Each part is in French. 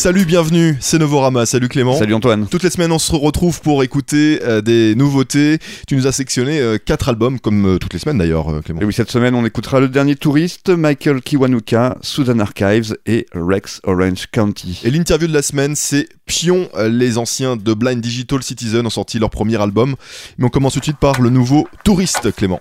Salut, bienvenue, c'est Novorama. Salut Clément. Salut Antoine. Toutes les semaines, on se retrouve pour écouter euh, des nouveautés. Tu nous as sectionné euh, quatre albums, comme euh, toutes les semaines d'ailleurs, Clément. Et oui, cette semaine, on écoutera le dernier touriste, Michael Kiwanuka, Sudan Archives et Rex Orange County. Et l'interview de la semaine, c'est Pion. Les anciens de Blind Digital Citizen ont sorti leur premier album. Mais on commence tout de suite par le nouveau Touriste, Clément.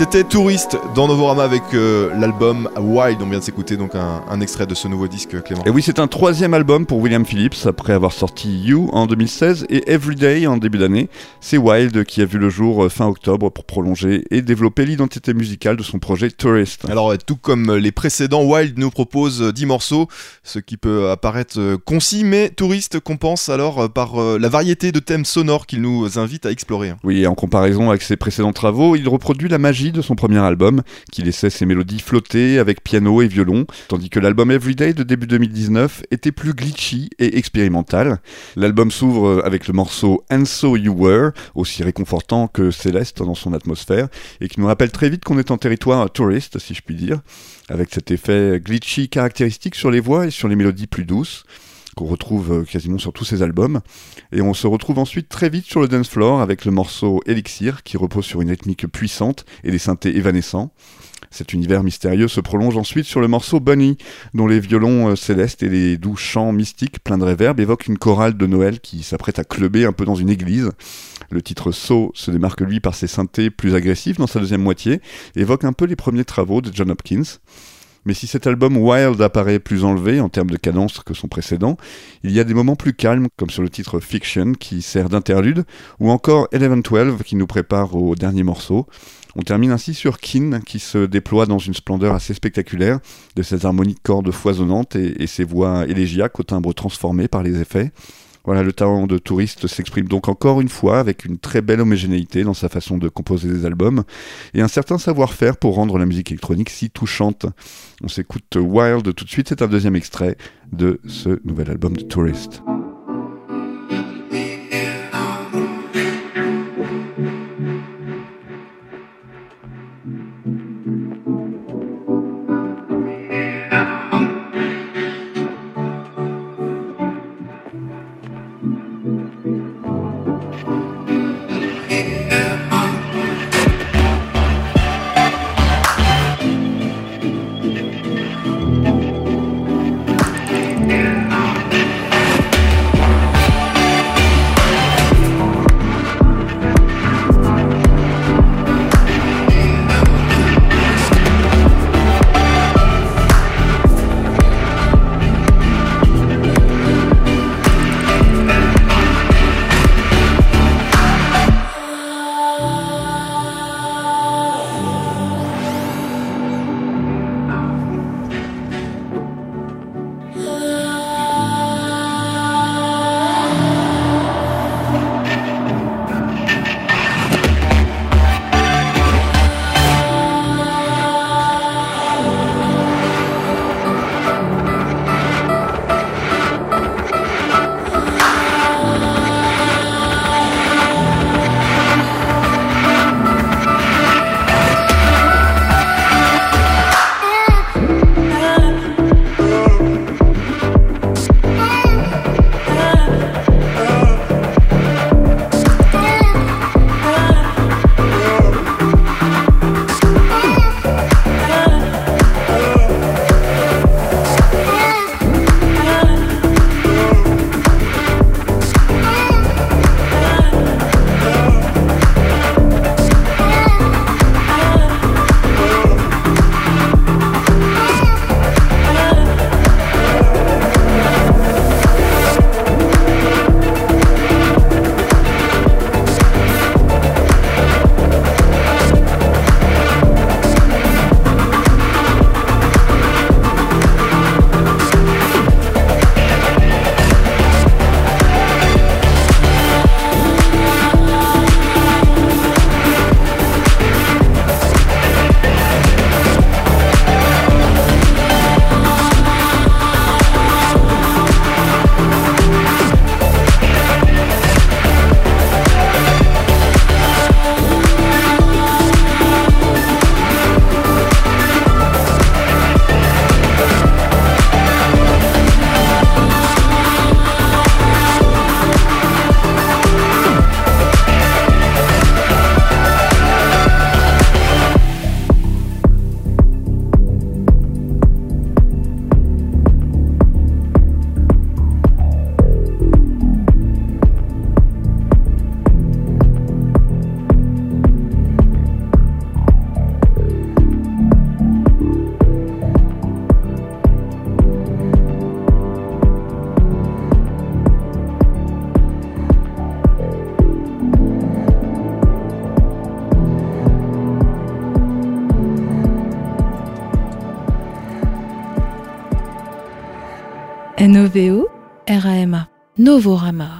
C'était Touriste dans Novorama avec euh, l'album Wild. On vient de s'écouter donc un, un extrait de ce nouveau disque, Clément. Et oui, c'est un troisième album pour William Phillips après avoir sorti You en 2016 et Everyday en début d'année. C'est Wild qui a vu le jour euh, fin octobre pour prolonger et développer l'identité musicale de son projet Tourist. Alors, euh, tout comme les précédents, Wild nous propose euh, 10 morceaux, ce qui peut apparaître concis, mais Touriste compense alors par euh, la variété de thèmes sonores qu'il nous invite à explorer. Oui, et en comparaison avec ses précédents travaux, il reproduit la magie de son premier album, qui laissait ses mélodies flotter avec piano et violon, tandis que l'album Everyday de début 2019 était plus glitchy et expérimental. L'album s'ouvre avec le morceau And So You Were, aussi réconfortant que céleste dans son atmosphère, et qui nous rappelle très vite qu'on est en territoire touriste, si je puis dire, avec cet effet glitchy caractéristique sur les voix et sur les mélodies plus douces qu'on retrouve euh, quasiment sur tous ses albums. Et on se retrouve ensuite très vite sur le dance floor avec le morceau Elixir qui repose sur une rythmique puissante et des synthés évanescents. Cet univers mystérieux se prolonge ensuite sur le morceau Bunny, dont les violons euh, célestes et les doux chants mystiques pleins de réverb évoquent une chorale de Noël qui s'apprête à clubber un peu dans une église. Le titre So se démarque lui par ses synthés plus agressifs dans sa deuxième moitié, évoque un peu les premiers travaux de John Hopkins. Mais si cet album Wild apparaît plus enlevé en termes de cadence que son précédent, il y a des moments plus calmes, comme sur le titre Fiction qui sert d'interlude, ou encore Eleven Twelve qui nous prépare au dernier morceau. On termine ainsi sur Kin qui se déploie dans une splendeur assez spectaculaire de ses harmonies de cordes foisonnantes et, et ses voix élégiaques au timbre transformé par les effets. Voilà, le talent de touriste s'exprime donc encore une fois avec une très belle homogénéité dans sa façon de composer des albums et un certain savoir-faire pour rendre la musique électronique si touchante. On s'écoute Wild tout de suite, c'est un deuxième extrait de ce nouvel album de Tourist. Novorama.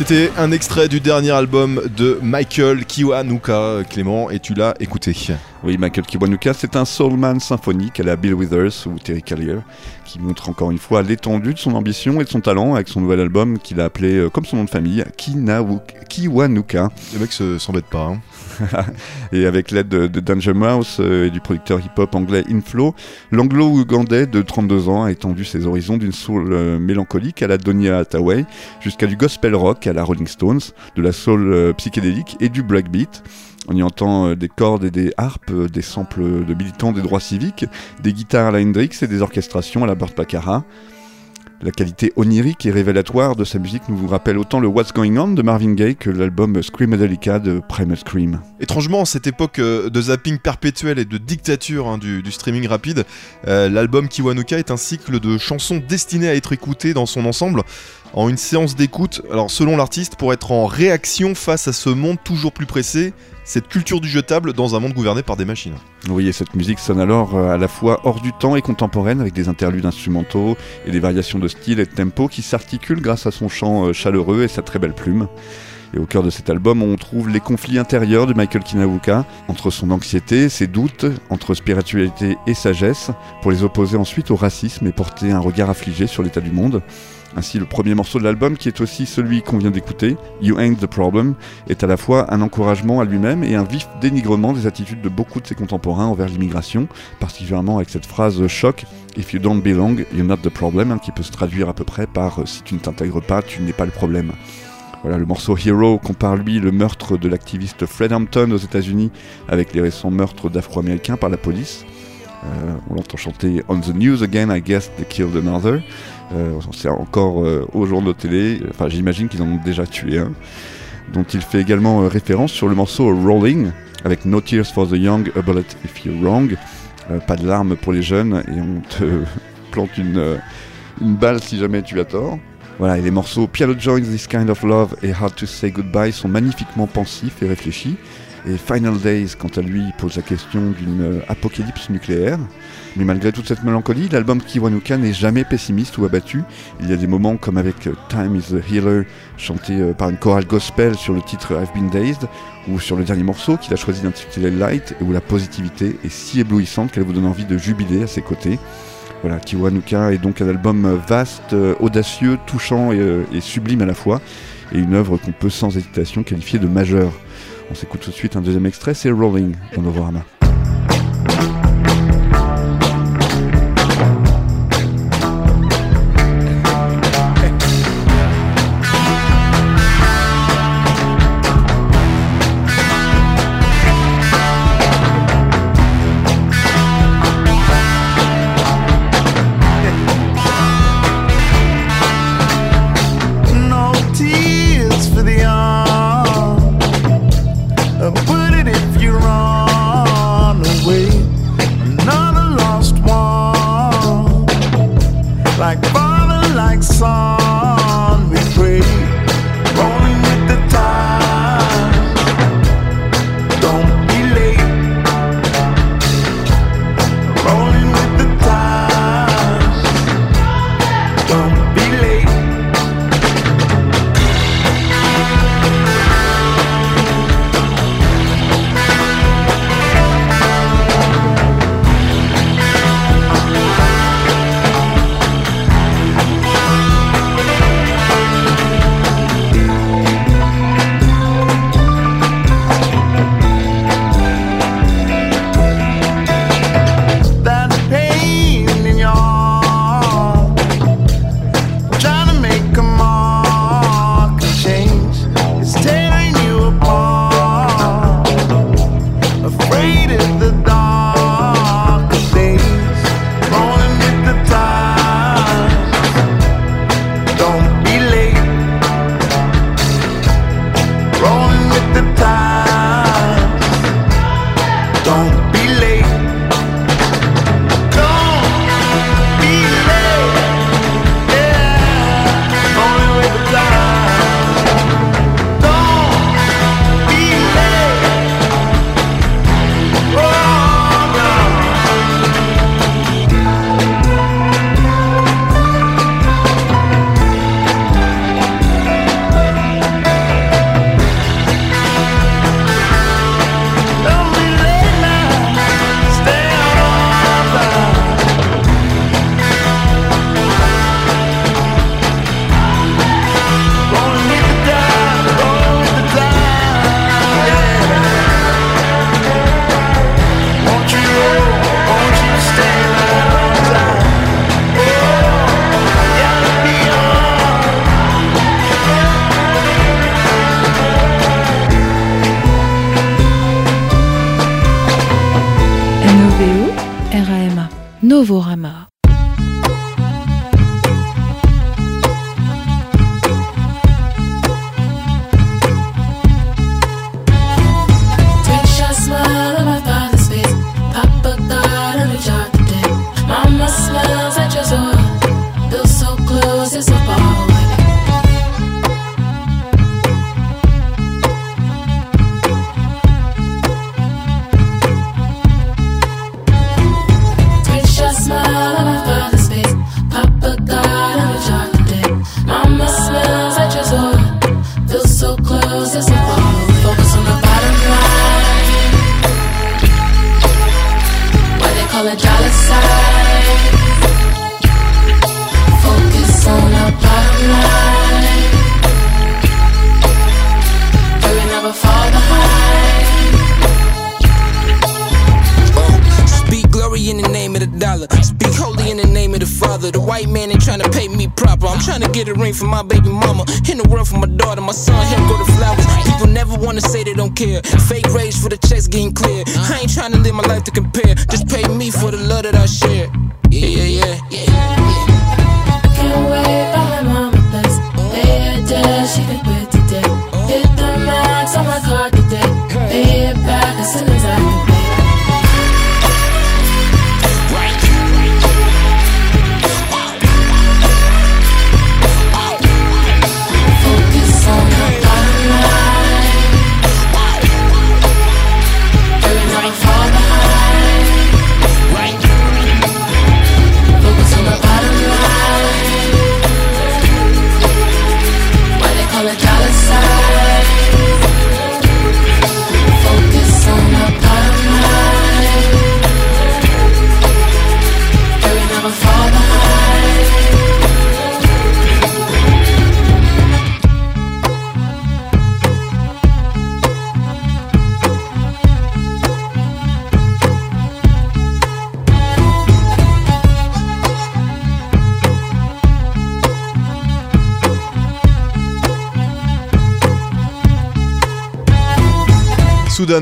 C'était un extrait du dernier album de Michael Kiwanuka, Clément, et tu l'as écouté. Oui, Michael Kiwanuka, c'est un soulman symphonique à la Bill Withers ou Terry Callier, qui montre encore une fois l'étendue de son ambition et de son talent avec son nouvel album qu'il a appelé, euh, comme son nom de famille, Kiwanuka. Le mec se- s'embête pas. hein. Et avec l'aide de, de Danger Mouse euh, et du producteur hip-hop anglais Inflow, l'anglo-ougandais de 32 ans a étendu ses horizons d'une soul euh, mélancolique à la Donia Hathaway jusqu'à du gospel rock à la Rolling Stones, de la soul psychédélique et du breakbeat. On y entend euh, des cordes et des harpes, euh, des samples de militants des droits civiques, des guitares à la Hendrix et des orchestrations à la Burt. La qualité onirique et révélatoire de sa musique nous rappelle autant le What's Going On de Marvin Gaye que l'album Screamadelica de Primal Scream. Étrangement, à cette époque euh, de zapping perpétuel et de dictature hein, du, streaming rapide, l'album Kiwanuka est un cycle de chansons destinées à être écoutées dans son ensemble en une séance d'écoute, alors selon l'artiste, pour être en réaction face à ce monde toujours plus pressé, cette culture du jetable dans un monde gouverné par des machines. Oui, et cette musique sonne alors euh, à la fois hors du temps et contemporaine avec des interludes instrumentaux et des variations de style et de tempo qui s'articulent grâce à son chant euh, chaleureux et sa très belle plume. Et au cœur de cet album, on trouve les conflits intérieurs de Michael Kinawuka, entre son anxiété, ses doutes, entre spiritualité et sagesse, pour les opposer ensuite au racisme et porter un regard affligé sur l'état du monde. Ainsi, le premier morceau de l'album, qui est aussi celui qu'on vient d'écouter, You Ain't the Problem, est à la fois un encouragement à lui-même et un vif dénigrement des attitudes de beaucoup de ses contemporains envers l'immigration, particulièrement avec cette phrase choc If you don't belong, you're not the problem, hein, qui peut se traduire à peu près par Si tu ne t'intègres pas, tu n'es pas le problème. Voilà, le morceau Hero compare lui le meurtre de l'activiste Fred Hampton aux États-Unis avec les récents meurtres d'Afro-Américains par la police. Euh, on l'entend chanter On the news again, I guess they killed another. Euh, c'est encore euh, aux journaux télé, enfin j'imagine qu'ils en ont déjà tué un, dont il fait également euh, référence sur le morceau Rolling, avec No Tears for the Young, A Bullet If You're Wrong, Euh, pas de larmes pour les jeunes, et on te plante une, euh, une balle si jamais tu as tort. Voilà, et les morceaux Piano Joins This Kind of Love et Hard to Say Goodbye sont magnifiquement pensifs et réfléchis. Et Final Days, quant à lui, pose la question d'une euh, apocalypse nucléaire. Mais malgré toute cette mélancolie, l'album Kiwanuka n'est jamais pessimiste ou abattu. Il y a des moments comme avec euh, Time is a Healer, chanté euh, par une chorale gospel sur le titre I've Been Dazed, ou sur le dernier morceau qu'il a choisi d'intituler Light, et où la positivité est si éblouissante qu'elle vous donne envie de jubiler à ses côtés. Voilà, Kiwanuka est donc un album vaste, audacieux, touchant et, et sublime à la fois, et une œuvre qu'on peut sans hésitation qualifier de majeure. On s'écoute tout de suite un deuxième extrait, c'est Rolling, Panorama. Novorama. to compare.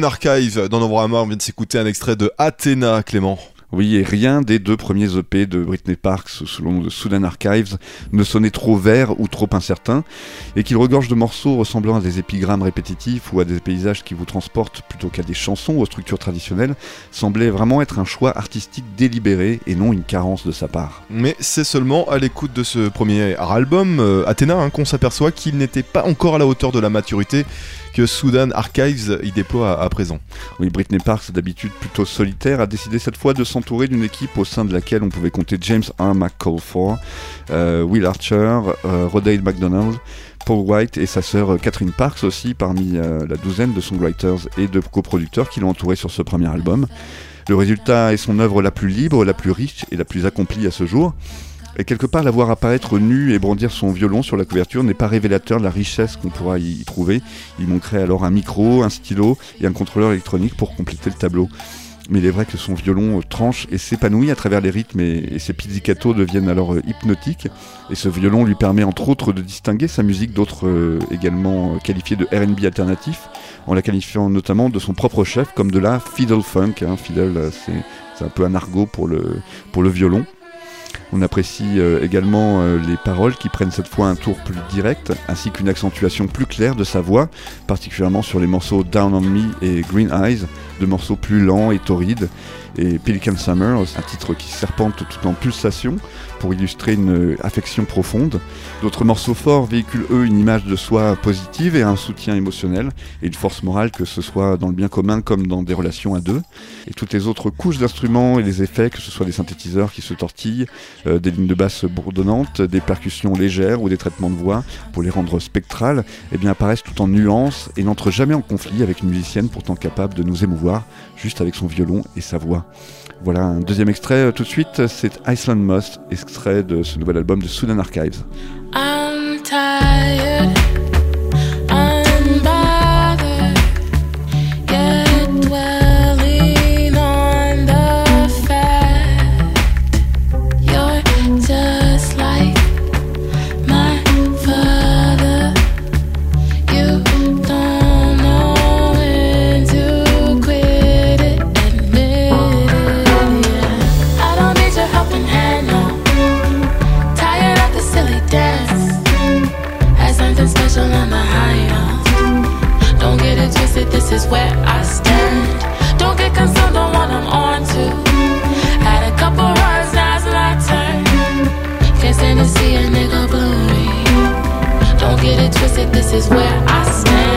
Archive dans Novorama, on vient de s'écouter un extrait de Athéna, Clément. Oui, et rien des deux premiers EP de Britney Parks sous le nom de Sudan Archives ne sonnait trop vert ou trop incertain, et qu'il regorge de morceaux ressemblant à des épigrammes répétitifs ou à des paysages qui vous transportent plutôt qu'à des chansons aux structures traditionnelles, semblait vraiment être un choix artistique délibéré et non une carence de sa part. Mais c'est seulement à l'écoute de ce premier album, euh, Athéna, hein, qu'on s'aperçoit qu'il n'était pas encore à la hauteur de la maturité que Sudan Archives y déploie à, présent. Oui, Britney Parks, d'habitude plutôt solitaire, a décidé cette fois de s'entourer d'une équipe au sein de laquelle on pouvait compter James R. McCall euh, Will Archer, euh, Rodale McDonald, Paul White et sa sœur Catherine Parks aussi parmi euh, la douzaine de songwriters et de coproducteurs qui l'ont entouré sur ce premier album. Le résultat est son œuvre la plus libre, la plus riche et la plus accomplie à ce jour. Et quelque part, la voir apparaître nue et brandir son violon sur la couverture n'est pas révélateur de la richesse qu'on pourra y trouver. Il manquerait alors un micro, un stylo et un contrôleur électronique pour compléter le tableau. Mais il est vrai que son violon tranche et s'épanouit à travers les rythmes et, ses pizzicatos deviennent alors euh, hypnotiques. Et ce violon lui permet entre autres de distinguer sa musique d'autres euh, également euh, qualifiées de R&B alternatif, en la qualifiant notamment de son propre chef comme de la fiddle funk. Hein. Fiddle, c'est un peu un argot pour le violon. On apprécie euh, également euh, les paroles qui prennent cette fois un tour plus direct, ainsi qu'une accentuation plus claire de sa voix, particulièrement sur les morceaux Down on Me et Green Eyes, deux morceaux plus lents et torrides, et Pelican Summer, un titre qui serpente tout en pulsation pour illustrer une euh, affection profonde. D'autres morceaux forts véhiculent eux une image de soi positive et un soutien émotionnel et une force morale que ce soit dans le bien commun comme dans des relations à deux. Et toutes les autres couches d'instruments et les effets, que ce soit des synthétiseurs qui se tortillent, euh, des lignes de basse bourdonnantes, des percussions légères ou des traitements de voix pour les rendre spectrales, eh bien apparaissent tout en nuances et n'entrent jamais en conflit avec une musicienne pourtant capable de nous émouvoir juste avec son violon et sa voix. Voilà un deuxième extrait euh, tout de suite, c'est Iceland Moss, extrait de ce nouvel album de Sudan Archives. This is where I stand. Don't get concerned on what I'm on to. Had a couple runs, now's my turn. Can't stand to see a nigga blurry. Don't get it twisted, this is where I stand.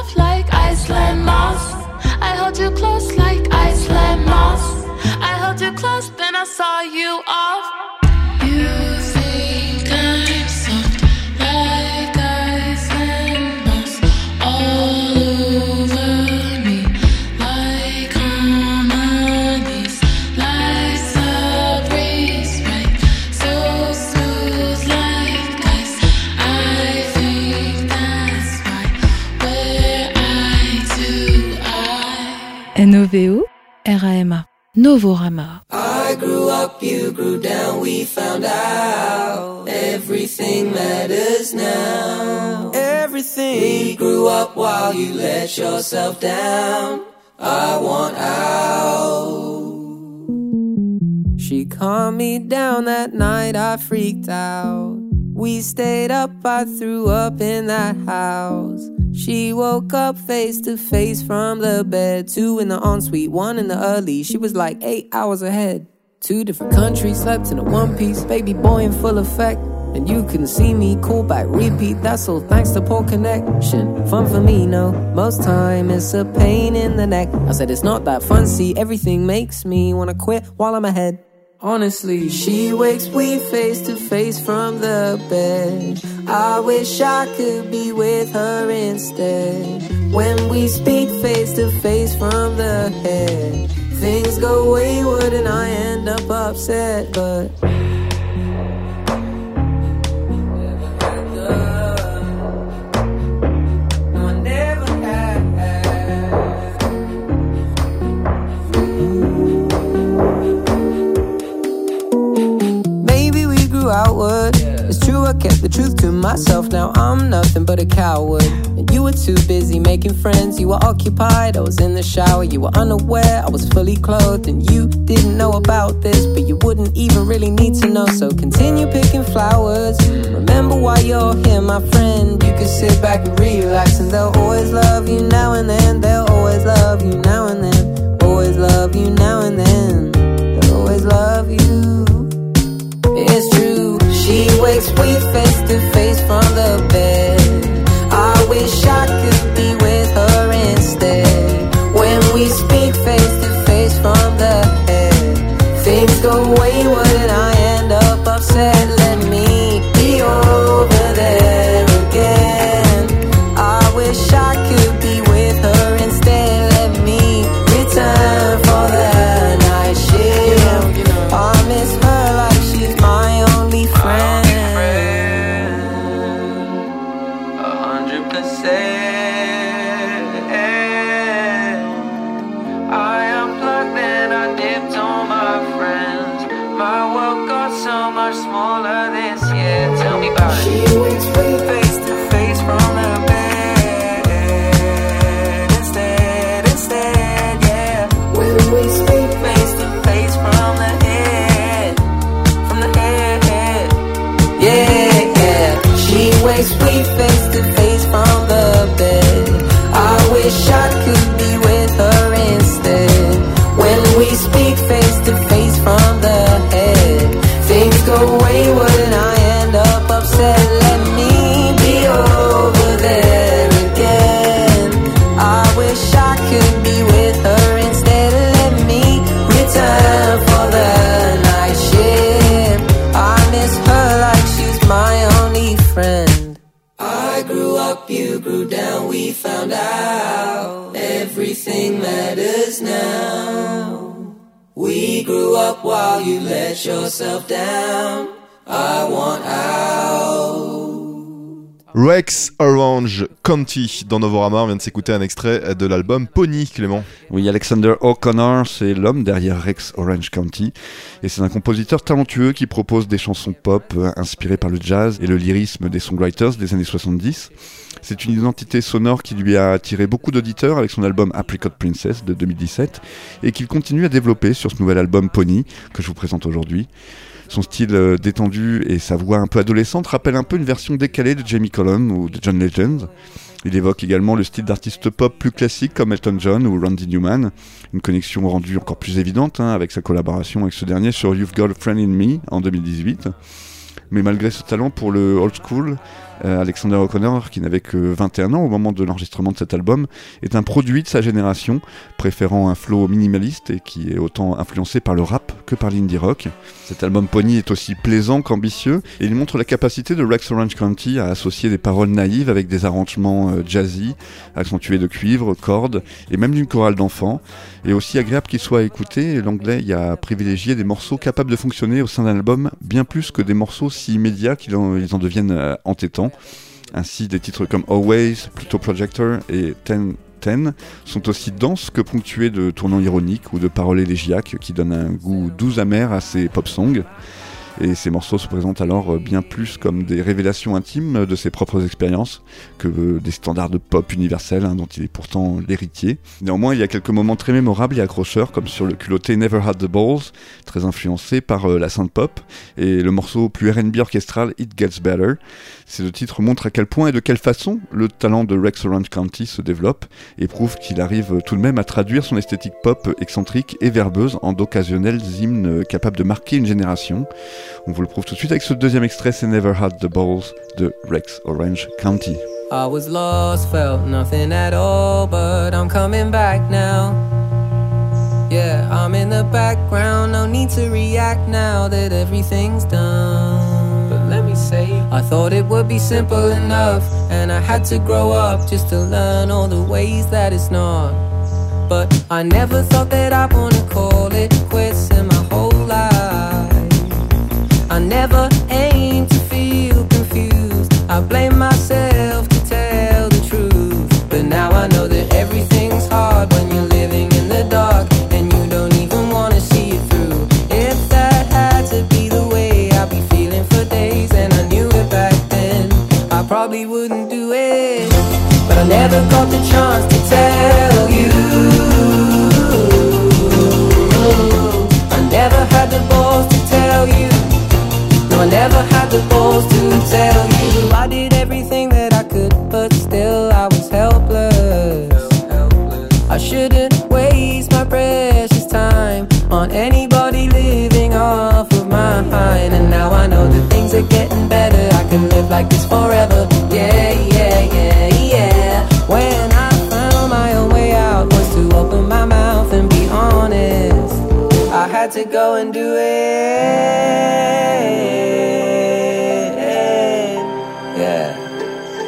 Soft like Iceland moss. I held you close like Iceland moss. I held you close, then I saw you off. RAMA Novorama. I grew up, you grew down, we found out everything matters now. Everything. We grew up while you let yourself down. I want out. She calmed me down that night, I freaked out. We stayed up, I threw up in that house. She woke up face to face from the bed. Two in the ensuite, one in the early. She was like eight hours ahead. Two different countries, slept in a one piece. Baby boy in full effect. And you couldn't see me, call back, repeat. That's all thanks to poor connection. Fun for me, no. Most time it's a pain in the neck. I said it's not that fun. See, everything makes me wanna quit while I'm ahead. Honestly, she wakes we face to face from the bed. I wish I could be with her instead. When we speak face to face from the head, things go wayward and I end up upset, but. Grew outward. It's true, I kept the truth to myself. Now I'm nothing but a coward. And you were too busy making friends. You were occupied. I was in the shower. You were unaware. I was fully clothed. And you didn't know about this, but you wouldn't even really need to know. So continue picking flowers. Remember why you're here, my friend. You can sit back and relax. And they'll always love you now and then. They'll always love you now and then. Always love you now and then. They'll always love you. Wakes we face to face from the bed. I wish I could be with her instead. When we speak face to face from the head, things go wayward and I everything matters now. We grew up while you let yourself down. I want out. Rex Orange County dans Novorama. On vient de s'écouter un extrait de l'album Pony, Clément. Oui, Alexander O'Connor, c'est l'homme derrière Rex Orange County. Et c'est un compositeur talentueux qui propose des chansons pop euh, inspirées par le jazz et le lyrisme des songwriters des années 70. C'est une identité sonore qui lui a attiré beaucoup d'auditeurs avec son album Apricot Princess de 2017 et qu'il continue à développer sur ce nouvel album Pony que je vous présente aujourd'hui. Son style euh, détendu et sa voix un peu adolescente rappellent un peu une version décalée de Jamie Cullum ou de John Legend. Il évoque également le style d'artistes pop plus classiques comme Elton John ou Randy Newman, une connexion rendue encore plus évidente hein, avec sa collaboration avec ce dernier sur You've Got a Friend in Me en 2018. Mais malgré ce talent pour le old school, Alexander O'Connor, qui n'avait que 21 ans au moment de l'enregistrement de cet album, est un produit de sa génération, préférant un flow minimaliste et qui est autant influencé par le rap que par l'indie rock. Cet album Pony est aussi plaisant qu'ambitieux et il montre la capacité de Rex Orange County à associer des paroles naïves avec des arrangements euh, jazzy, accentués de cuivre, cordes et même d'une chorale d'enfants. Et aussi agréable qu'il soit à écouter, l'anglais y a privilégié des morceaux capables de fonctionner au sein d'un album bien plus que des morceaux si immédiats qu'ils en, deviennent euh, entêtants. Ainsi, des titres comme Always, Pluto Projector et 10 Ten sont aussi denses que ponctuées de tournants ironiques ou de paroles élégiaques qui donnent un goût doux amer à ces pop songs. Et ces morceaux se présentent alors bien plus comme des révélations intimes de ses propres expériences que des standards de pop universels hein, dont il est pourtant l'héritier. Néanmoins, il y a quelques moments très mémorables et accrocheurs, comme sur le culotté Never Had the Balls, très influencé par euh, la synth pop, et le morceau plus RB orchestral It Gets Better. Ces deux titres montrent à quel point et de quelle façon le talent de Rex Orange County se développe et prouve qu'il arrive tout de même à traduire son esthétique pop excentrique et verbeuse en d'occasionnels hymnes capables de marquer une génération. On vous le prouve tout de suite avec ce deuxième extrait, c'est Never Had the Balls de Rex Orange County. I was lost, felt nothing at all, but I'm coming back now. Yeah, I'm in the background, no need to react now that everything's done. Say, I thought it would be simple enough, and I had to grow up just to learn all the ways that it's not. But I never thought that I'd wanna call it quits in my whole life. I never aimed to feel confused. I blame myself to tell the truth. But now I know that probably wouldn't do it. But I never got the chance to tell you. I never had the balls to tell you. No, I never had the balls to tell you. I did everything that I could, but still I was helpless. I shouldn't waste my precious time on anybody living off of mine. And now I know that things are getting better. I can live like this forever. Go and do it. Yeah.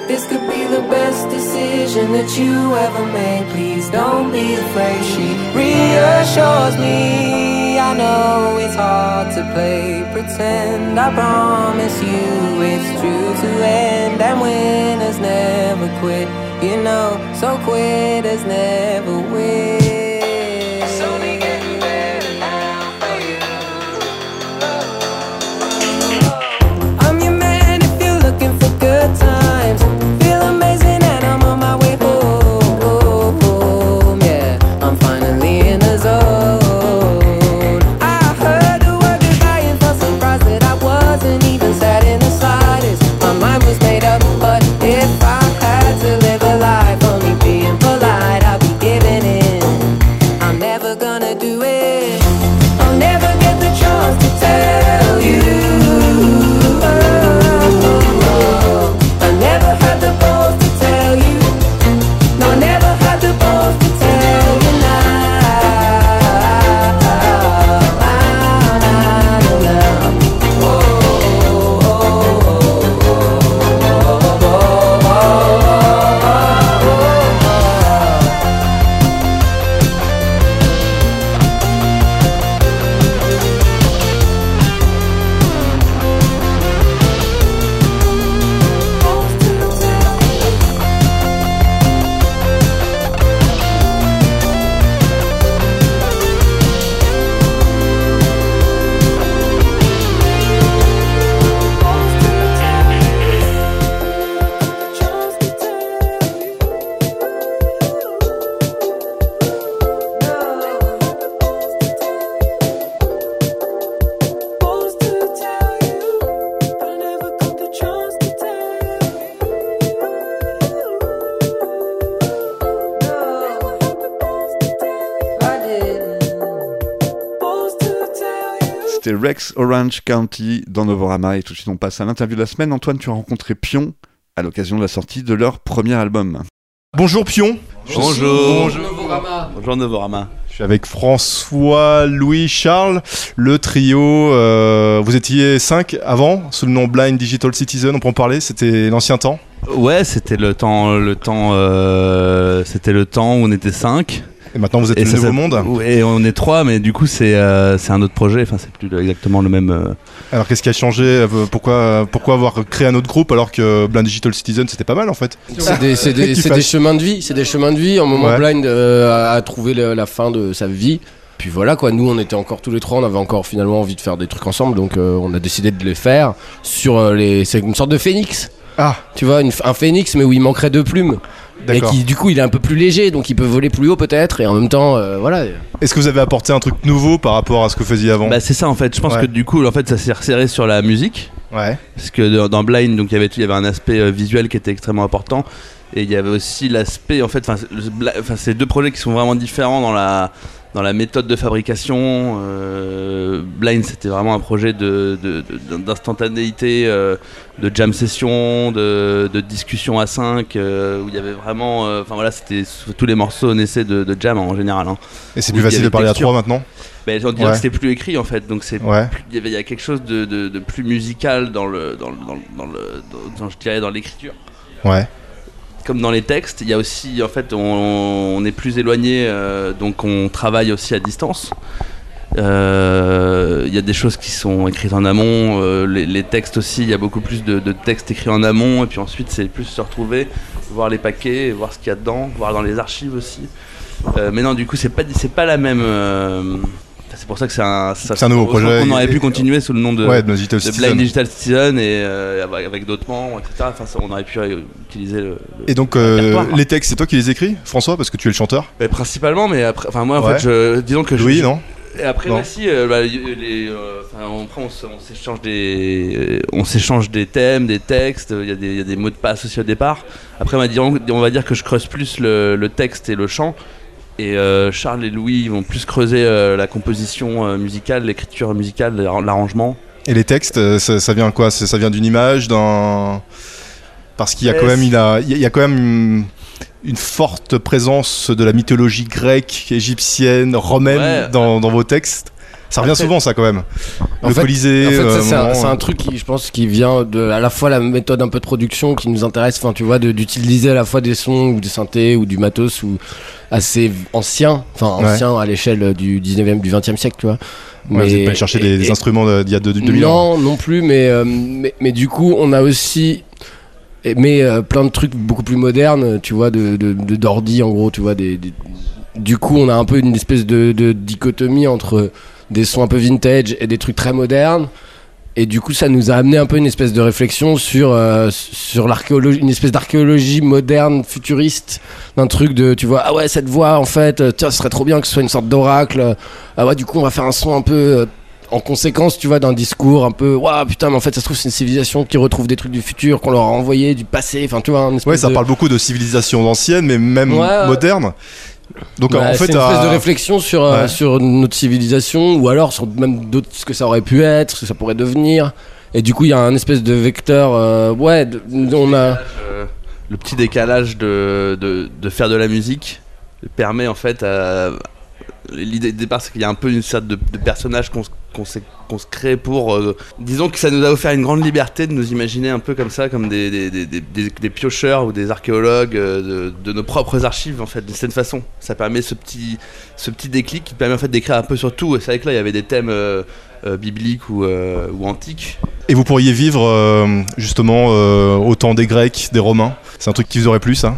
This could be the best decision that you ever made. Please don't be afraid. She reassures me. I know it's hard to play pretend. I promise you it's true to end. And winners never quit. You know, so quitters never win. Rex Orange County dans Novorama et tout de suite on passe à l'interview de la semaine. Antoine, tu as rencontré Pion à l'occasion de la sortie de leur premier album. Bonjour Pion. Bonjour. Novorama. Bonjour Novorama. Je suis avec François, Louis, Charles, le trio. euh, vous étiez 5 avant, sous le nom Blind Digital Citizen, on peut en parler, c'était l'ancien temps. Ouais, c'était le temps, le temps, euh, c'était le temps où on était 5 Et maintenant vous êtes Et le ça, nouveau ça- monde. Et on est trois, mais du coup, c'est euh, c'est un autre projet. Enfin, c'est plus exactement le même. euh, Alors qu'est-ce qui a changé Euh, Pourquoi, pourquoi avoir créé un autre groupe alors que Blind Digital Citizen c'était pas mal en fait C'est des, c'est des- Qu'il c'est fasse- des chemins de vie, c'est des chemins de vie. Un moment Ouais. Blind euh, a, a trouvé le- la fin de sa vie. Puis voilà quoi, nous on était encore tous les trois, on avait encore finalement envie de faire des trucs ensemble, donc euh, on a décidé de les faire sur euh, les. C'est une sorte de phénix. Ah, Tu vois, une- un phénix mais où il manquerait deux plumes. Et qui du coup il est un peu plus léger, donc il peut voler plus haut peut-être, et en même temps, euh, voilà. Est-ce que vous avez apporté un truc nouveau par rapport à ce que vous faisiez avant? Bah, c'est ça en fait. Je pense Ouais. que du coup, en fait, ça s'est resserré sur la musique. Ouais. Parce que dans- dans Blind, donc il y avait, il y avait un aspect euh, visuel qui était extrêmement important. Et il y avait aussi l'aspect, en fait, enfin, le Bla- enfin, c'est deux projets qui sont vraiment différents dans la, dans la méthode de fabrication. Euh, Blind, c'était vraiment un projet de, de- de- d'instantanéité, euh, de jam session, de, discussion à 5, où il y avait vraiment, euh, enfin voilà, c'était tous les morceaux naissaient de, de jam en général. hein. Et c'est plus facile de parler à trois maintenant Ben, on dirait Ouais. que c'était plus écrit en fait, donc c'est Ouais. il y a quelque chose de, plus musical dans le dans, le- dans, le- dans le dans- dans- je dirais dans l'écriture Ouais. Comme dans les textes il y a aussi en fait on, est plus éloigné euh, donc on travaille aussi à distance. Euh, il y a des choses qui sont écrites en amont euh, les, textes aussi il y a beaucoup plus de, textes écrits en amont et puis ensuite c'est plus se retrouver voir les paquets voir ce qu'il y a dedans voir dans les archives aussi. Mais non du coup c'est pas pas la même c'est pour ça que c'est un, ça- un nouveau projet. qu'on aurait pu continuer sous le nom de, ouais, Blind Digital de Citizen. Blind Digital Citizen et euh, avec, d'autres membres, etc. Enfin, ça, on aurait pu euh, utiliser le. le- Et donc euh, les textes, c'est toi qui les écris, François, parce que tu es le chanteur Mais principalement, mais après, enfin moi en Ouais. fait, je, disons que je- je, non Et après Non. aussi, euh, bah, les, euh, on, on on s'échange des, on s'échange des thèmes, des textes. Il y, a des- il y a des mots de passe aussi au départ. Après, on va dire, on va dire que je creuse plus le, le texte et le chant. Et euh, Charles et Louis vont plus creuser euh, la composition euh, musicale, l'écriture musicale, l'arr- l'arrangement. Et les textes, ça, ça vient quoi? Ça vient d'une image, d'un. Parce qu'il y a quand même, il a, il y a- quand même une, une forte présence de la mythologie grecque, égyptienne, romaine Ouais. dans, dans vos textes. Ça revient souvent, ça quand même. En le fait- Colisée. En fait, euh, c'est un, truc qui, je pense, qui vient de à la fois la méthode un peu de production qui nous intéresse, enfin, tu vois, d'utiliser à la fois des sons ou des synthés ou du matos ou assez ancien, enfin Ouais. ancien à l'échelle du 19e, du 20e siècle, tu vois. ouais, vous êtes pas chercher des, des et- instruments d'il y a de- 2000 ans. non, non plus, mais, euh, mais, mais du coup, on a aussi aimé euh, plein de trucs beaucoup plus modernes, tu vois, de, de, de d'ordi en gros, tu vois. Des, des- Du coup, on a un peu une espèce de, de dichotomie entre des sons un peu vintage et des trucs très modernes. Et du coup, ça nous a amené un peu une espèce de réflexion sur, euh, sur l'archéologie, une espèce d'archéologie moderne, futuriste, d'un truc de, tu vois, ah ouais, cette voix, en fait, euh, tiens, ce serait trop bien que ce soit une sorte d'oracle. Ah ouais, du coup, on va faire un son un peu euh, en conséquence, tu vois, d'un discours un peu, waouh, putain, mais en fait, ça se trouve, c'est une civilisation qui retrouve des trucs du futur, qu'on leur a envoyé, du passé, enfin, tu vois, un espèce Ouais, ça de... parle beaucoup de civilisations anciennes, mais même Ouais, ouais. Donc en c'est fait, une espèce à- de réflexion sur, euh, Ouais. sur notre civilisation, ou alors sur même d'autres, ce que ça aurait pu être, ce que ça pourrait devenir. Et du coup, il y a un espèce de vecteur, euh, ouais, de- on a. Euh, le petit décalage de, de, de faire de la musique permet en fait à. L'idée de départ, c'est qu'il y a un peu une sorte de, de personnage qu'on se- qu'on se crée pour. euh, disons que ça nous a offert une grande liberté de nous imaginer un peu comme ça, comme des, piocheurs ou des archéologues euh, de, nos propres archives, en fait, de cette façon. Ça permet ce petit, ce déclic qui permet en fait d'écrire un peu sur tout. Et c'est vrai que là, il y avait des thèmes euh, euh, bibliques ou, euh, ou antiques. Et vous pourriez vivre euh, justement euh, au temps des Grecs, des Romains. C'est un truc qui vous aurait plu, ça?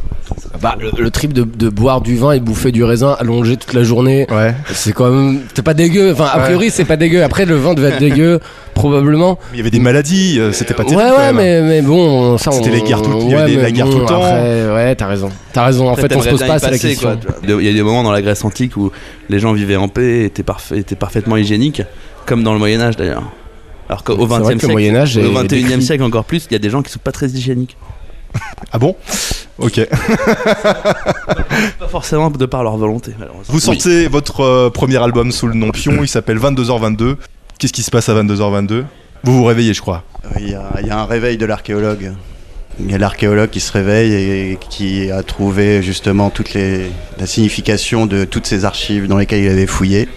Bah, le, le trip de, de boire du vin et de bouffer du raisin allongé toute la journée, Ouais. c'est quand même. C'est pas dégueu. Enfin, a Ouais. priori, c'est pas dégueu. Après, le vin devait être dégueu, probablement. Il y avait des maladies, c'était pas Ouais, terrible. ouais, même. mais, mais bon, ça on. C'était les guerres tout- il y avait des- la guerre tout le temps. après, ouais, t'as raison. T'as raison. En Après, fait, on se pose pas la question. quoi. Il y a des moments dans la Grèce antique où les gens vivaient en paix, étaient, parfa- étaient parfaitement hygiéniques, comme dans le Moyen Âge d'ailleurs. Alors qu'au C'est vrai 20e que le siècle, Moyen-Âge est au 21e décrit. siècle encore plus, il y a des gens qui sont pas très hygiéniques. Ah bon? Ok. Pas forcément de par leur volonté, malheureusement. Vous sortez votre euh, premier album sous le nom Pion, il s'appelle 22h22. Qu'est-ce qui se passe à 22h22 Vous vous réveillez, je crois. Il y, a, il y a un réveil de l'archéologue. Il y a l'archéologue qui se réveille et qui a trouvé justement toute les, la signification de toutes ces archives dans lesquelles il avait fouillé.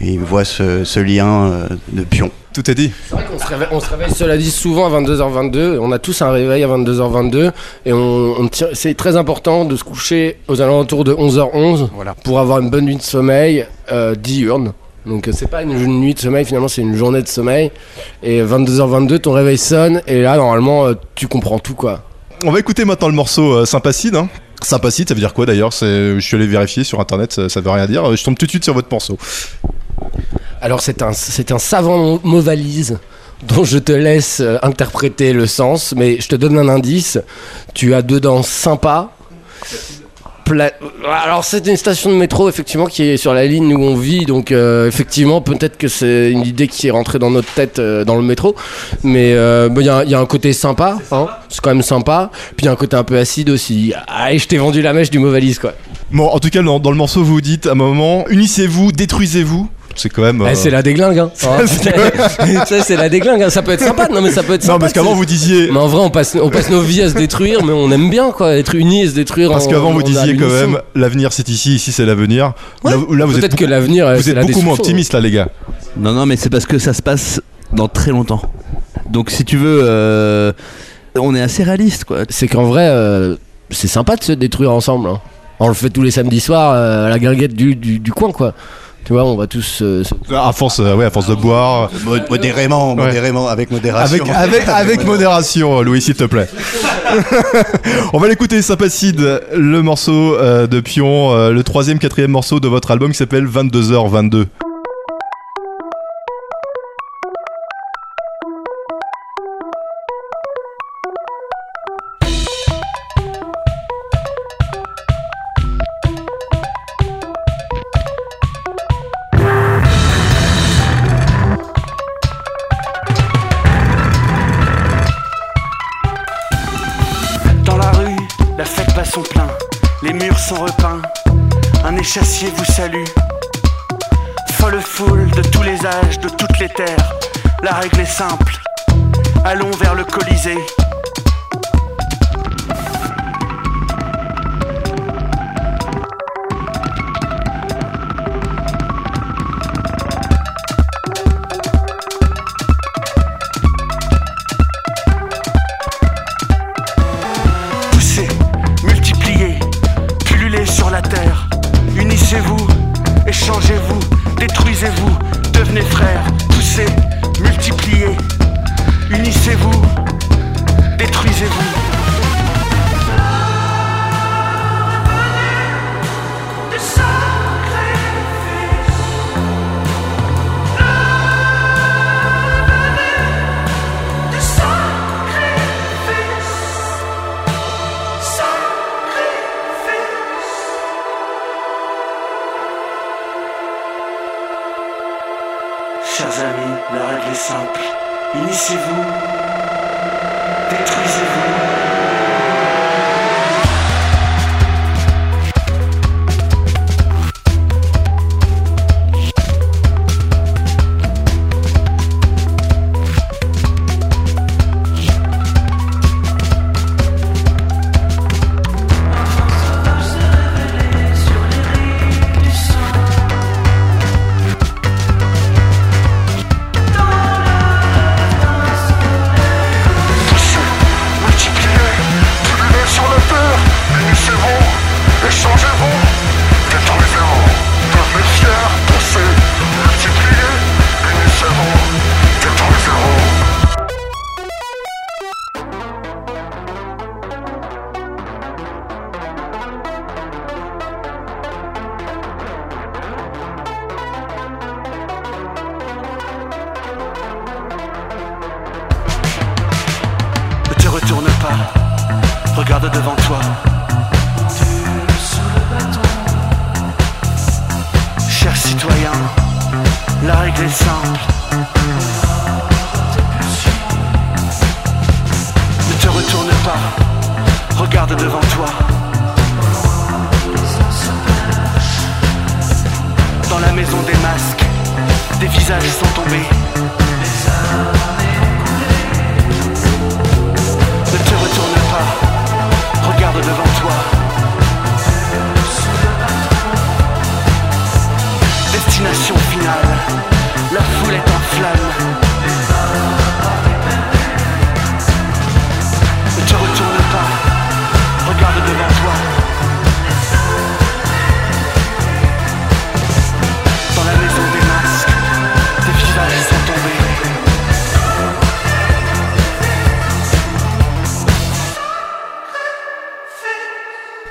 Et il voit ce, ce lien euh, de pion. Tout est dit. C'est vrai qu'on se réveille, on se réveille, cela dit, souvent à 22h22. On a tous un réveil à 22h22. Et on, on tient- c'est très important de se coucher aux alentours de 11h11 Voilà. pour avoir une bonne nuit de sommeil euh, diurne. Donc euh, c'est pas une, une nuit de sommeil, finalement c'est une journée de sommeil. Et 22h22, ton réveil sonne. Et là, normalement, euh, tu comprends tout quoi. On va écouter maintenant le morceau euh, Sympacide. Hein. Sympacide, ça veut dire quoi d'ailleurs? C'est- Je suis allé vérifier sur internet, ça, ça veut rien dire. Je tombe tout de suite sur votre morceau. Alors c'est un, c'est un savant mot valise dont je te laisse euh, interpréter le sens, mais je te donne un indice. Tu as dedans sympa. Pla- Alors c'est une station de métro effectivement qui est sur la ligne où on vit, donc euh, effectivement peut-être que c'est une idée qui est rentrée dans notre tête euh, dans le métro, mais euh, il y, a un- il y a un côté sympa, hein, c'est quand même sympa, puis y a un côté un peu acide aussi. Ah, et je t'ai vendu la mèche du mot valise quoi. Bon, en tout cas, dans, dans le morceau, vous dites à un moment unissez-vous, détruisez-vous. C'est quand même. Eh, c'est la déglingue, hein. C'est la déglingue, hein. ça peut être sympa, non mais ça peut être sympa. Non, parce qu'avant vous disiez. Mais en vrai, on passe, on passe nos vies à se détruire, mais on aime bien quoi, être unis et se détruire. Parce qu'avant vous disiez quand même l'avenir c'est ici, ici c'est l'avenir. Ouais, là, là, vous êtes Peut-être que l'avenir, vous êtes beaucoup moins optimiste là, les gars. Non, non, mais c'est parce que ça se passe dans très longtemps. Donc si tu veux, euh, on est assez réaliste quoi. C'est qu'en vrai, euh, c'est sympa de se détruire ensemble. hein. On le fait tous les samedis soirs euh, à la guinguette du, du, du coin quoi. Tu vois, on va tous. euh, se- À force, euh, ouais, à force de boire. Mo- Modérément, Ouais. modérément, avec modération. Avec, avec, avec modération, Louis, s'il te plaît. On va l'écouter, Sympacide, le morceau euh, de Pion, euh, le troisième, quatrième morceau de votre album qui s'appelle 22h22.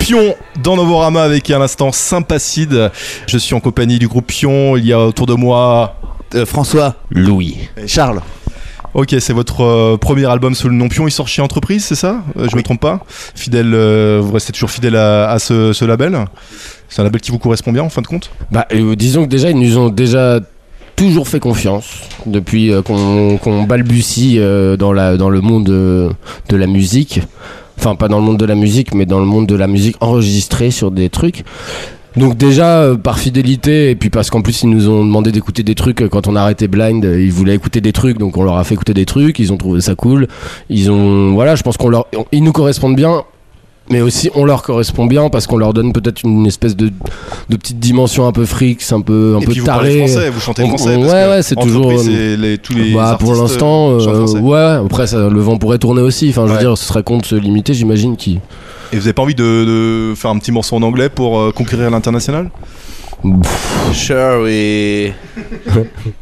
Pion dans Novorama avec à l'instant Sympacide. Je suis en compagnie du groupe Pion. Il y a autour de moi Euh, François. Louis. Charles. Ok, c'est votre euh, premier album sous le nom Pion. Il sort chez Entreprise, c'est ça? Euh, Je me trompe pas? Fidèle, vous restez toujours fidèle à, ce, label? C'est un label qui vous correspond bien en fin de compte? Bah, disons que déjà, ils nous ont déjà toujours fait confiance depuis qu'on balbutie dans, le monde de la musique. Enfin, pas dans le monde de la musique, mais dans le monde de la musique enregistrée sur des trucs. Donc déjà, euh, par fidélité, et puis parce qu'en plus, ils nous ont demandé d'écouter des trucs euh, quand on a arrêté Blind, euh, ils voulaient écouter des trucs, donc on leur a fait écouter des trucs, ils ont trouvé ça cool. Ils ont... Voilà, je pense qu'on leur... Ils nous correspondent bien, mais aussi on leur correspond bien parce qu'on leur donne peut-être une espèce de, de petite dimension un peu fric, un peu un Et peu puis vous taré. français, vous chantez On- français. on- parce ouais que ouais, c'est toujours. c'est les- tous les bah, pour artistes, l'instant, euh, euh, ouais. Après, ça, le vent pourrait tourner aussi. Enfin, je veux dire, ce serait con de se limiter, j'imagine. Qui. Et vous avez pas envie de, de faire un petit morceau en anglais pour euh, conquérir l'international? Sure, we.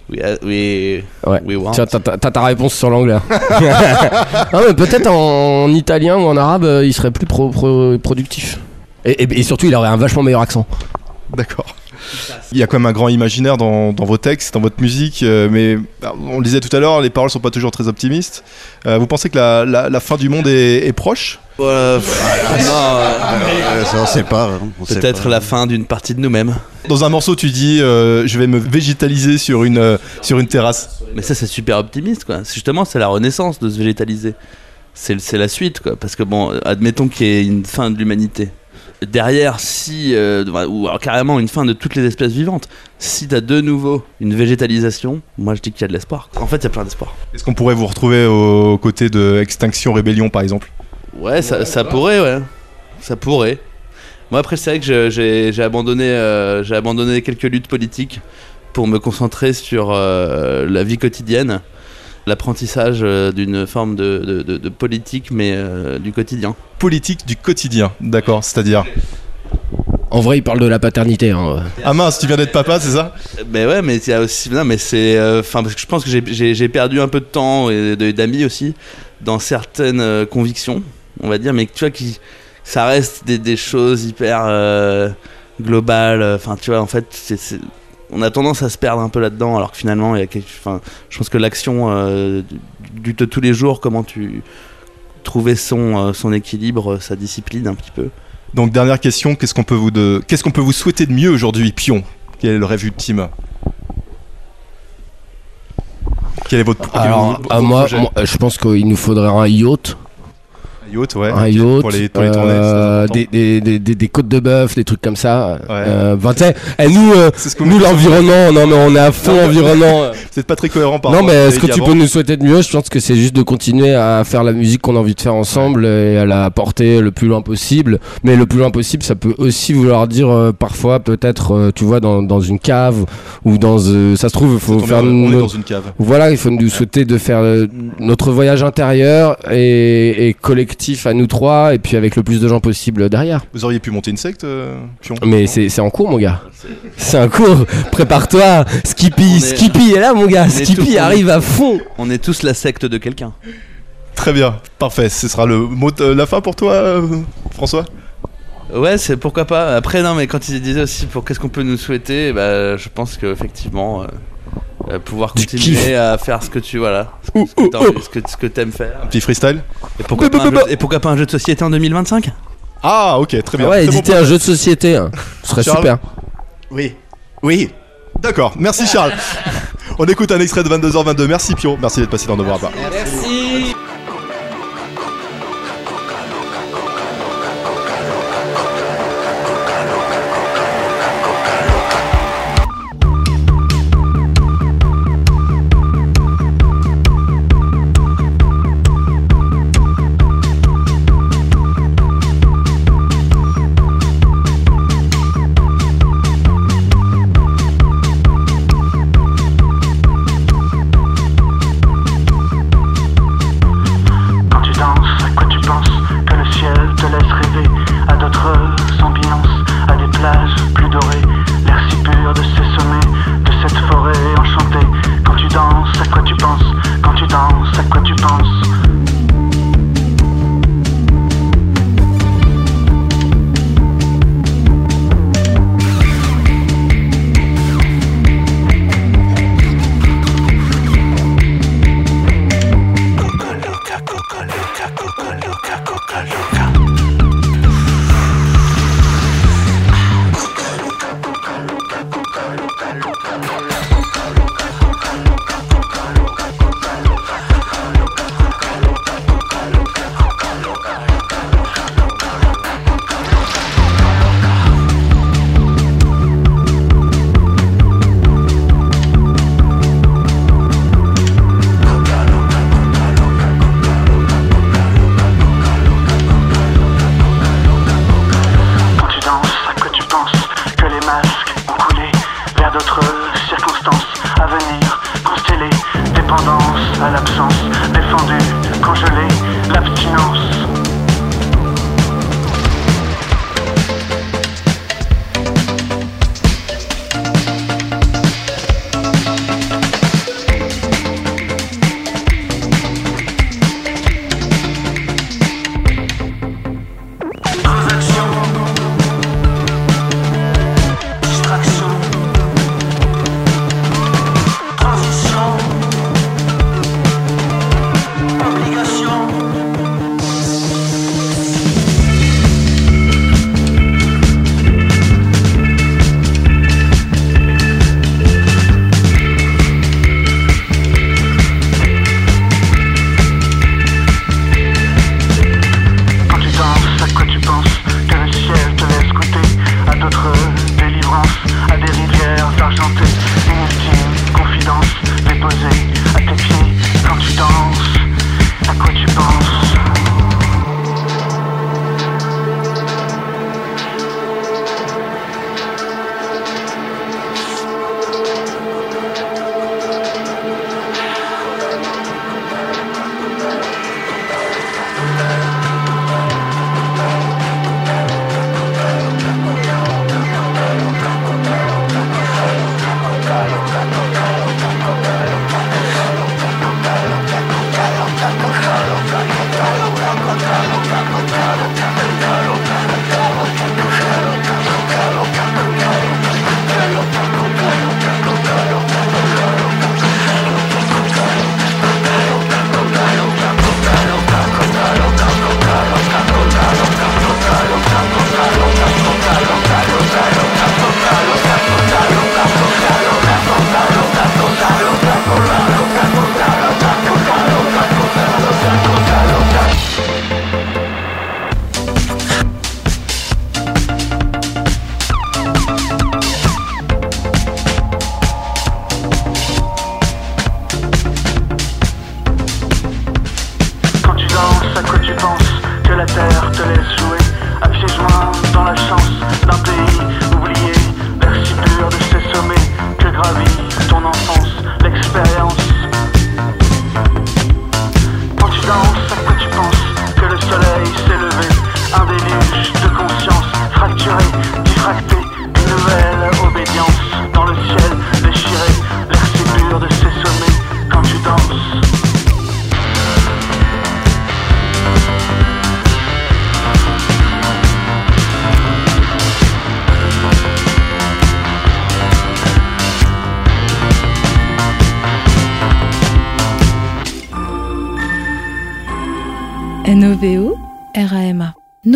we, we, Ouais. we want. Tiens, t'as- ta réponse sur l'anglais. ah, mais peut-être en, italien ou en arabe, euh, il serait plus pro- pro- productif. Et, et- et surtout, il aurait un vachement meilleur accent. D'accord. Il y a quand même un grand imaginaire dans, dans vos textes, dans votre musique, euh, mais bah, on le disait tout à l'heure, les paroles sont pas toujours très optimistes. Euh, vous pensez que la, la- la fin du monde est, est proche? Voilà, non, euh, ça, on sait pas. hein, peut-être la fin d'une partie de nous-mêmes. Dans un morceau, tu dis euh, Je vais me végétaliser sur une, euh, sur une terrasse. Mais ça, c'est super optimiste, quoi. Justement, c'est la renaissance de se végétaliser. C'est c'est la suite, quoi. Parce que, bon, admettons qu'il y ait une fin de l'humanité. Derrière, si. euh, ou alors carrément une fin de toutes les espèces vivantes. Si t'as de nouveau une végétalisation, moi je dis qu'il y a de l'espoir. En fait, il y a plein d'espoir. Est-ce qu'on pourrait vous retrouver aux côtés de Extinction Rébellion, par exemple? Ouais, ça, ça pourrait, ouais. Ça pourrait. Moi, après, c'est vrai que j'ai j'ai abandonné, euh, j'ai abandonné quelques luttes politiques pour me concentrer sur euh, la vie quotidienne, l'apprentissage euh, d'une forme de, de- de- de politique, mais euh, du quotidien. Politique du quotidien, d'accord, c'est-à-dire. En vrai, il parle de la paternité. hein. Ah mince, tu viens d'être papa, c'est ça? Mais ouais, mais il y a aussi. Non, mais c'est. euh, Enfin, parce que je pense que j'ai- j'ai j'ai perdu un peu de temps et de- d'amis aussi dans certaines euh, convictions, on va dire, mais tu vois, qui, ça reste des, des choses hyper euh, globales. Enfin, tu vois, en fait, c'est- c'est- on a tendance à se perdre un peu là-dedans, alors que finalement, il y a quelque. Enfin, je pense que l'action euh, du, du de tous les jours, comment tu trouver son, euh, son équilibre, sa discipline un petit peu. Donc, dernière question qu'est-ce qu'on peut, vous de... qu'est-ce qu'on peut vous souhaiter de mieux aujourd'hui, Pion? Quel est le rêve ultime? Quel est votre quel est Alors, votre- à votre moi, projet moi, je pense qu'il nous faudrait un yacht. Un yacht, ouais. un yacht, Pour les, pour les tournées, euh, c'est des, des, des, des- des côtes de bœuf, des trucs comme ça. Ouais. Euh, ben, sais, eh, nous, euh, C'est nous l'environnement, non mais on est à fond Non, environnement. Êtes pas très cohérent par non rapport à mais ce que tu peux nous souhaiter de mieux, je pense que c'est juste de continuer à faire la musique qu'on a envie de faire ensemble et à la porter le plus loin possible. Mais le plus loin possible, ça peut aussi vouloir dire euh, parfois peut-être, euh, tu vois, dans, dans une cave ou dans, euh, ça se trouve, il faut faire on est dans une cave. voilà, il faut nous souhaiter de faire euh, notre voyage intérieur et, et collectif à nous trois, et puis avec le plus de gens possible derrière. Vous auriez pu monter une secte, euh, Pion Mais c'est en cours, mon gars. C'est en cours. Prépare-toi. Skippy, est- Skippy est là, mon gars. Skippy tous- arrive à fond. On est tous la secte de quelqu'un. Très bien, parfait. Ce sera le mot de la fin pour toi, euh, François? Ouais, c'est pourquoi pas. Après, non, mais quand il disait aussi pour qu'est-ce qu'on peut nous souhaiter, bah, je pense qu'effectivement, euh, euh, pouvoir continuer à faire ce que tu voilà, ce que, ce que t'as envie- ce que, ce que t'aimes faire. Un petit freestyle Et pourquoi, pas un jeu, et pourquoi pas un jeu de société en 2025 Ah, ok, très bien. ouais, Très bon éditer un jeu de société. hein. Ce serait Charles super. Oui. Oui. D'accord, merci Charles. On écoute un extrait de 22h22. Merci Pio, merci d'être passé dans nos bras. Merci.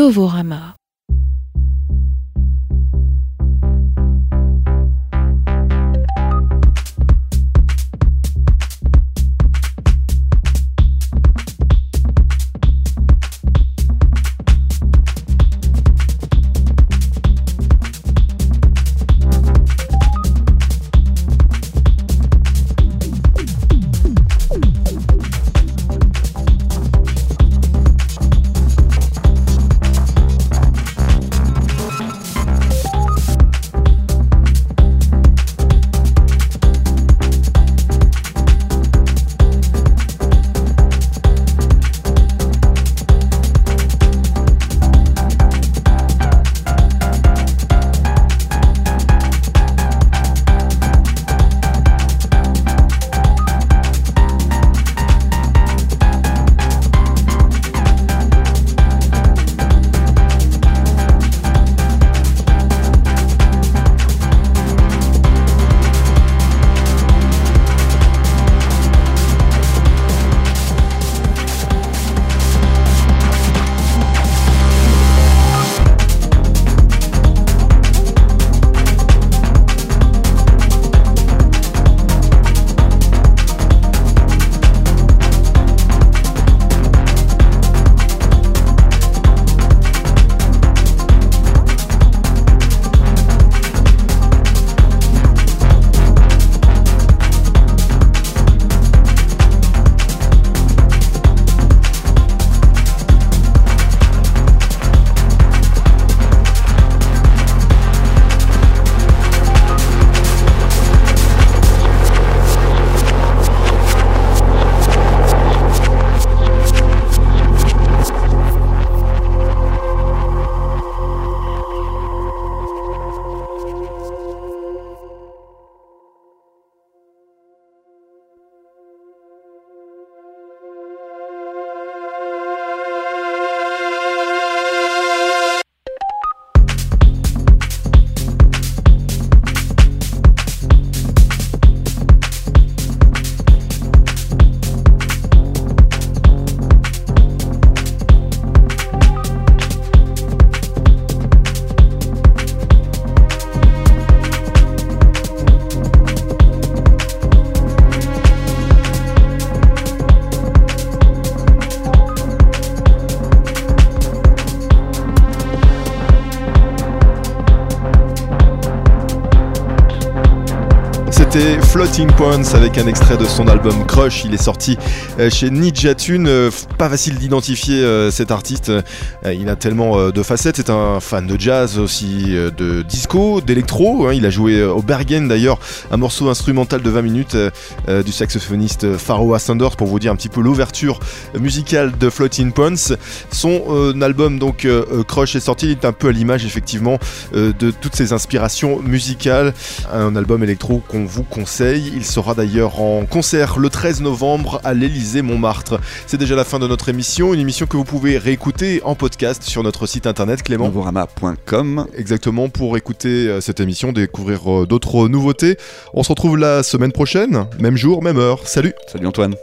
Novorama Points avec un extrait de son album Crush. Il est sorti euh, chez Ninja Tune. Euh, Pas facile d'identifier euh, cet artiste. Il a tellement de facettes. C'est un fan de jazz aussi, de disco, d'électro. hein. Il a joué au Bergen d'ailleurs un morceau instrumental de 20 minutes du saxophoniste Pharoah Sanders pour vous dire un petit peu l'ouverture musicale de Floating Points. Son album donc Crush est sorti. Il est un peu à l'image effectivement de toutes ces inspirations musicales. Un album électro qu'on vous vous Il sera d'ailleurs en concert le 13 novembre à l'Elysée Montmartre. C'est déjà la fin de notre émission, une émission que vous pouvez réécouter en podcast sur notre site internet Clément. Exactement pour écouter euh, cette émission, découvrir euh, d'autres nouveautés. On se retrouve la semaine prochaine, même jour, même heure. Salut Salut Antoine.